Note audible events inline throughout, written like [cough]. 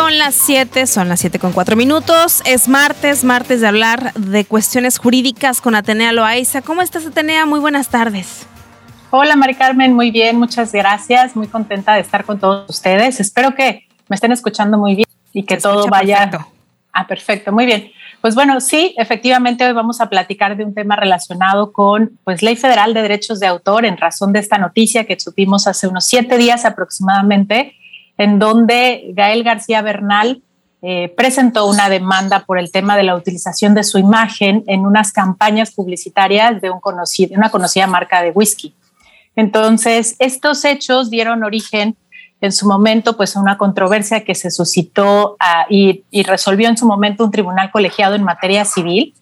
Son las 7, son las 7 con 4 minutos. Es martes, martes de hablar de cuestiones jurídicas con Atenea Loaiza. ¿Cómo estás, Atenea? Muy buenas tardes. Hola, Mari Carmen, muy bien, muchas gracias. Muy contenta de estar con todos ustedes. Espero que me estén escuchando muy bien y que todo vaya. Ah, perfecto, muy bien. Pues bueno, sí, efectivamente hoy vamos a platicar de un tema relacionado con pues Ley Federal de Derechos de Autor en razón de esta noticia que supimos hace unos siete días aproximadamente en donde Gael García Bernal eh, presentó una demanda por el tema de la utilización de su imagen en unas campañas publicitarias de un conocido, una conocida marca de whisky. Entonces, estos hechos dieron origen en su momento pues a una controversia que se suscitó ah, y, resolvió en su momento un tribunal colegiado en materia civil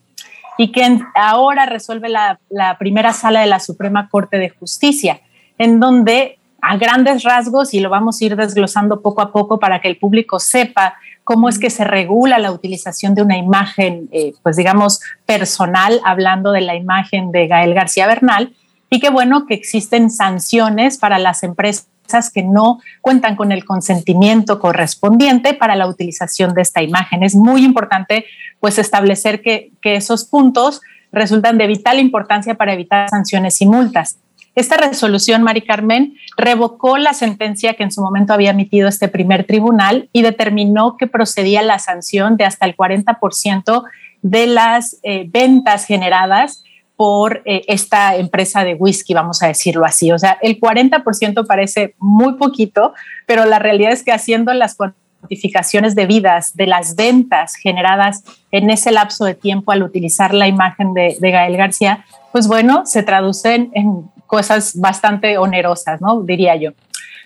y que ahora resuelve la, la primera sala de la Suprema Corte de Justicia, en donde a grandes rasgos y lo vamos a ir desglosando poco a poco para que el público sepa cómo es que se regula la utilización de una imagen, eh, pues digamos, personal, hablando de la imagen de Gael García Bernal, y qué bueno que existen sanciones para las empresas que no cuentan con el consentimiento correspondiente para la utilización de esta imagen. Es muy importante pues establecer que, que esos puntos resultan de vital importancia para evitar sanciones y multas. Esta resolución, Mari Carmen, revocó la sentencia que en su momento había emitido este primer tribunal y determinó que procedía la sanción de hasta el 40% de las eh, ventas generadas por eh, esta empresa de whisky, vamos a decirlo así. O sea, el 40% parece muy poquito, pero la realidad es que haciendo las cuantificaciones debidas de las ventas generadas en ese lapso de tiempo al utilizar la imagen de, de Gael García, pues bueno, se traducen en cosas bastante onerosas, ¿no? Diría yo.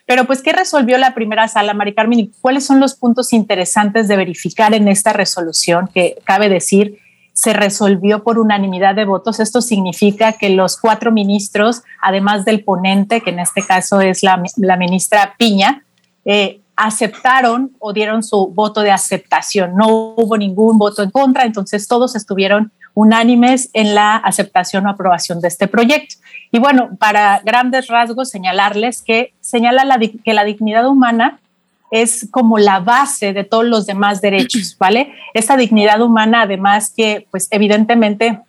Pero pues, ¿qué resolvió la primera sala, Mari Carmen? ¿Y cuáles son los puntos interesantes de verificar en esta resolución que cabe decir se resolvió por unanimidad de votos? Esto significa que los cuatro ministros, además del ponente, que en este caso es la, ministra Piña, eh, aceptaron o dieron su voto de aceptación. No hubo ningún voto en contra, entonces todos estuvieron unánimes en la aceptación o aprobación de este proyecto. Y bueno, para grandes rasgos, señalarles que señala la, que la dignidad humana es como la base de todos los demás derechos, [clears throat] ¿vale? Esta dignidad humana, además que, pues evidentemente,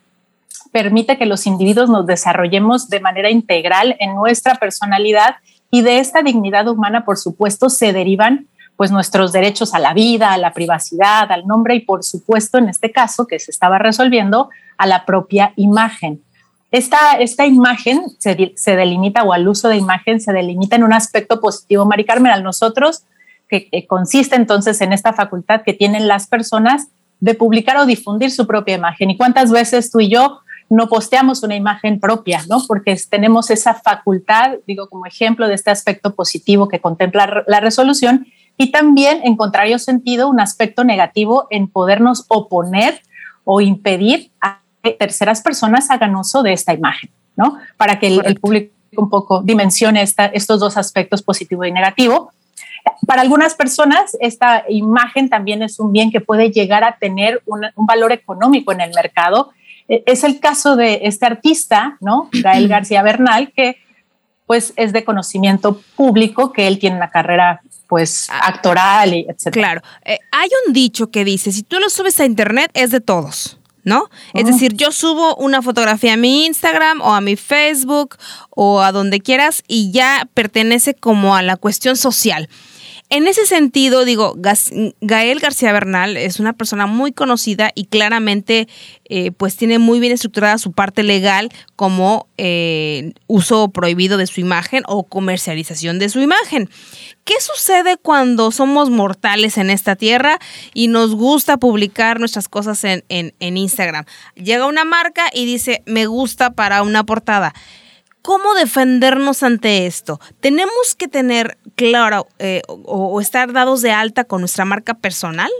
permite que los individuos nos desarrollemos de manera integral en nuestra personalidad y de esta dignidad humana, por supuesto, se derivan pues nuestros derechos a la vida, a la privacidad, al nombre y por supuesto en este caso que se estaba resolviendo a la propia imagen. Esta, esta imagen se, se delimita o al uso de imagen se delimita en un aspecto positivo, Mari Carmen, a nosotros, que, que consiste entonces en esta facultad que tienen las personas de publicar o difundir su propia imagen. ¿Y cuántas veces tú y yo no posteamos una imagen propia, ¿no? Porque tenemos esa facultad, digo, como ejemplo de este aspecto positivo que contempla la resolución, y también, en contrario sentido, un aspecto negativo en podernos oponer o impedir a que terceras personas hagan uso de esta imagen, ¿no? Para que el, público un poco dimensione estos dos aspectos positivo y negativo. Para algunas personas, esta imagen también es un bien que puede llegar a tener un, valor económico en el mercado. E, es el caso de este artista, ¿no? Gael [clears throat] García Bernal, que pues es de conocimiento público que él tiene una carrera pues ah. actoral y etcétera. Claro, eh, hay un dicho que dice, si tú lo subes a internet es de todos. ¿No? Es decir, yo subo una fotografía a mi Instagram o a mi Facebook o a donde quieras y ya pertenece como a la cuestión social. En ese sentido, digo, Gael García Bernal es una persona muy conocida y claramente eh, pues tiene muy bien estructurada su parte legal como eh, uso prohibido de su imagen o comercialización de su imagen. ¿Qué sucede cuando somos mortales en esta tierra y nos gusta publicar nuestras cosas en, en, Instagram? Llega una marca y dice, me gusta para una portada. ¿Cómo defendernos ante esto? ¿Tenemos que tener claro eh, o, estar dados de alta con nuestra marca personal?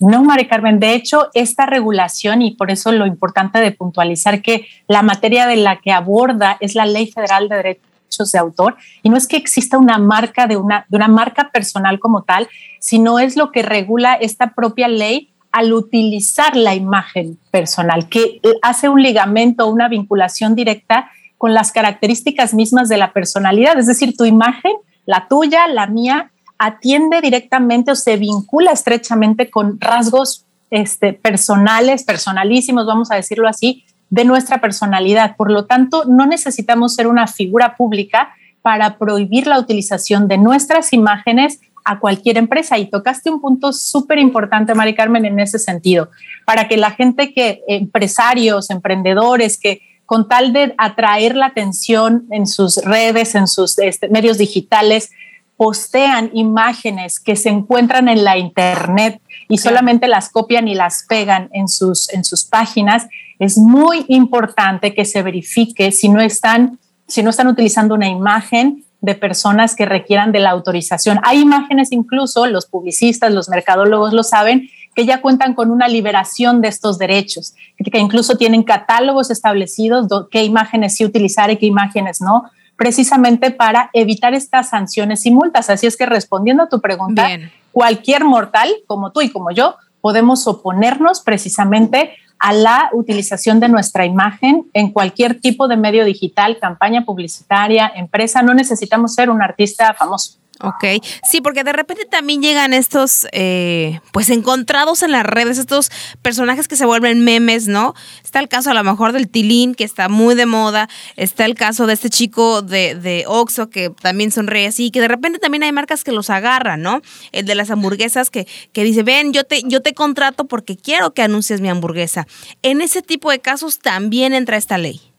No, María Carmen. De hecho, esta regulación, y por eso lo importante de puntualizar que la materia de la que aborda es la Ley Federal de Derechos de Autor, y no es que exista una marca de una, de una marca personal como tal, sino es lo que regula esta propia ley al utilizar la imagen personal, que hace un ligamento, una vinculación directa con las características mismas de la personalidad, es decir, tu imagen, la tuya, la mía, atiende directamente o se vincula estrechamente con rasgos este, personales, personalísimos, vamos a decirlo así, de nuestra personalidad. Por lo tanto, no necesitamos ser una figura pública para prohibir la utilización de nuestras imágenes a cualquier empresa. Y tocaste un punto súper importante, Mari Carmen, en ese sentido, para que la gente que, empresarios, emprendedores, que con tal de atraer la atención en sus redes, en sus este, medios digitales, postean imágenes que se encuentran en la internet y solamente las copian y las pegan en sus, en sus páginas, es muy importante que se verifique si no están, si no están utilizando una imagen de personas que requieran de la autorización. Hay imágenes incluso, los publicistas, los mercadólogos lo saben, que ya cuentan con una liberación de estos derechos, que incluso tienen catálogos establecidos, qué imágenes sí utilizar y qué imágenes no, precisamente para evitar estas sanciones y multas. Así es que respondiendo a tu pregunta, cualquier mortal, como tú y como yo, podemos oponernos precisamente a la utilización de nuestra imagen en cualquier tipo de medio digital, campaña publicitaria, empresa. No necesitamos ser un artista famoso. Ok, sí, porque de repente también llegan estos, eh, pues encontrados en las redes, estos personajes que se vuelven memes, ¿no? Está el caso a lo mejor del Tilín, que está muy de moda, está el caso de este chico de, de Oxxo, que también sonríe así, que de repente también hay marcas que los agarran, ¿no? El de las hamburguesas que, que dice, ven, yo te, yo te contrato porque quiero que anuncies mi hamburguesa. En ese tipo de casos también entra esta ley.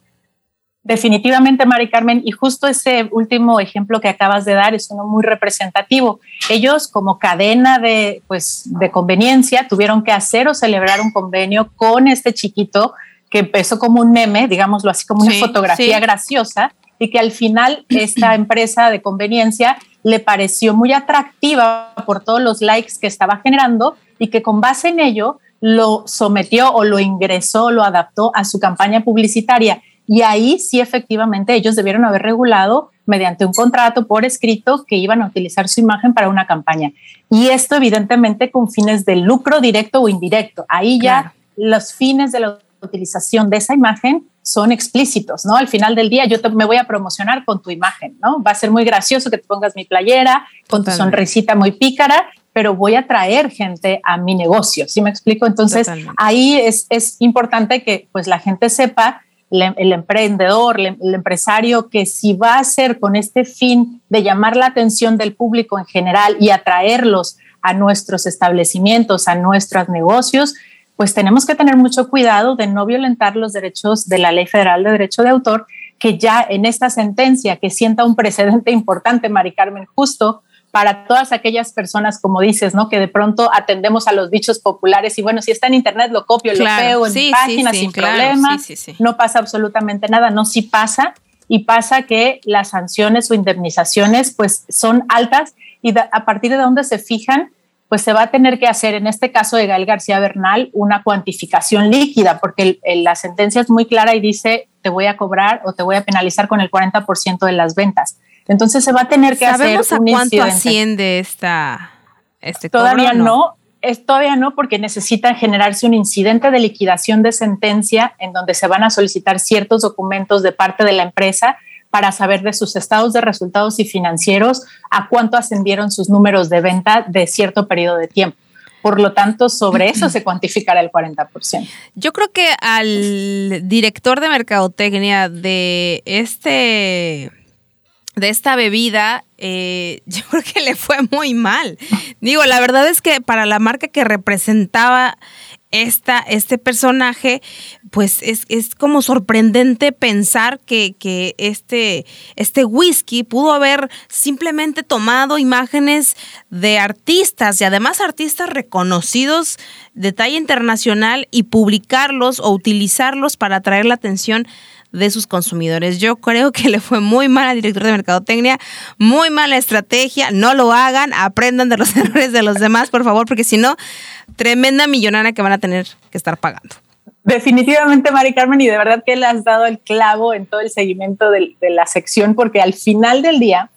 Definitivamente, Mari Carmen, y justo ese último ejemplo que acabas de dar es uno muy representativo. Ellos, como cadena de, pues, de conveniencia, tuvieron que hacer o celebrar un convenio con este chiquito que empezó como un meme, digámoslo así, como una fotografía graciosa, y que al final [clears throat] esta empresa de conveniencia le pareció muy atractiva por todos los likes que estaba generando y que con base en ello lo sometió o lo ingresó, lo adaptó a su campaña publicitaria y ahí sí, efectivamente, ellos debieron haber regulado mediante un contrato por escrito que iban a utilizar su imagen para una campaña. Y esto, evidentemente, con fines de lucro directo o indirecto. Ahí ya los fines de la utilización de esa imagen son explícitos, ¿no? Al final del día yo me voy a promocionar con tu imagen, ¿no? Va a ser muy gracioso que te pongas mi playera con tu sonrisita muy pícara, pero voy a traer gente a mi negocio, ¿sí me explico? Entonces ahí es, es importante que pues la gente sepa el emprendedor, el empresario, que si va a hacer con este fin de llamar la atención del público en general y atraerlos a nuestros establecimientos, a nuestros negocios, pues tenemos que tener mucho cuidado de no violentar los derechos de la Ley Federal de Derecho de Autor, que ya en esta sentencia que sienta un precedente importante, Mari Carmen, justo para todas aquellas personas, como dices, ¿no? Que de pronto atendemos a los dichos populares y bueno, si está en internet lo copio, lo pego en mi página sin problema, no pasa absolutamente nada, no, sí pasa. Y pasa que las sanciones o indemnizaciones pues son altas y a partir de donde se fijan, pues se va a tener que hacer, en este caso de Gael García Bernal, una cuantificación líquida, porque la sentencia es muy clara y dice, te voy a cobrar o te voy a penalizar con el 40% de las ventas. Entonces se va a tener que hacer un a cuánto asciende esta este Todavía no, es todavía no porque necesita generarse un incidente de liquidación de sentencia en donde se van a solicitar ciertos documentos de parte de la empresa para saber de sus estados de resultados y financieros a cuánto ascendieron sus números de venta de cierto periodo de tiempo. Por lo tanto, sobre eso se cuantificará el 40%. Yo creo que al director de mercadotecnia de este de esta bebida, eh, [laughs] yo creo que le fue muy mal. Digo, la verdad es que para la marca que representaba esta, este personaje, pues es, como sorprendente pensar que, que, este, este whisky pudo haber simplemente tomado imágenes de artistas y además artistas reconocidos de talla internacional y publicarlos o utilizarlos para atraer la atención de sus consumidores. Yo creo que le fue muy mal al director de Mercadotecnia, muy mala estrategia, no lo hagan, aprendan de los [laughs] errores de los demás, por favor, porque si no, tremenda millonada que van a tener que estar pagando. Definitivamente, Mari Carmen, y de verdad que le has dado el clavo en todo el seguimiento de, la sección, porque al final del día,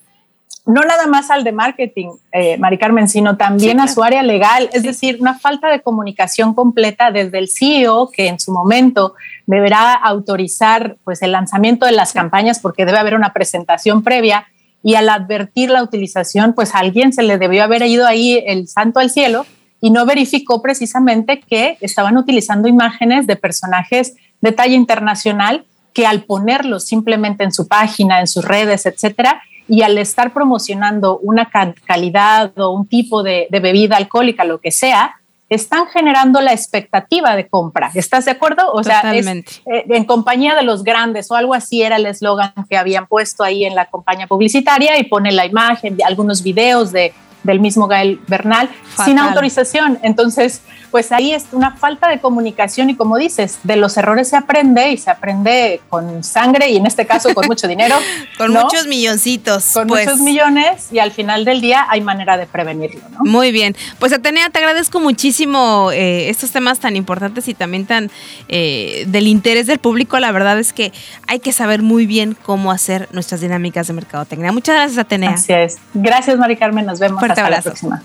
no nada más al de marketing, eh, Mari Carmen, sino también a su área legal, es decir, una falta de comunicación completa desde el CEO, que en su momento deberá autorizar pues, el lanzamiento de las campañas, porque debe haber una presentación previa, y al advertir la utilización, pues a alguien se le debió haber ido ahí el santo al cielo y no verificó precisamente que estaban utilizando imágenes de personajes de talla internacional que al ponerlos simplemente en su página, en sus redes, etcétera, y al estar promocionando una calidad o un tipo de, bebida alcohólica, lo que sea, están generando la expectativa de compra. ¿Estás de acuerdo? O sea, eh, en compañía de los grandes o algo así era el eslogan que habían puesto ahí en la campaña publicitaria y pone la imagen de algunos videos de del mismo Gael Bernal sin autorización. Entonces, pues ahí es una falta de comunicación y como dices, de los errores se aprende y se aprende con sangre y en este caso con mucho dinero. [laughs] con muchos milloncitos. Con pues. muchos millones y al final del día hay manera de prevenirlo. Muy bien. Pues Atenea, te agradezco muchísimo eh, estos temas tan importantes y también tan eh, del interés del público. La verdad es que hay que saber muy bien cómo hacer nuestras dinámicas de mercadotecnia. Muchas gracias, Atenea. Así es. Gracias, Mari Carmen. Nos vemos. Hasta la próxima.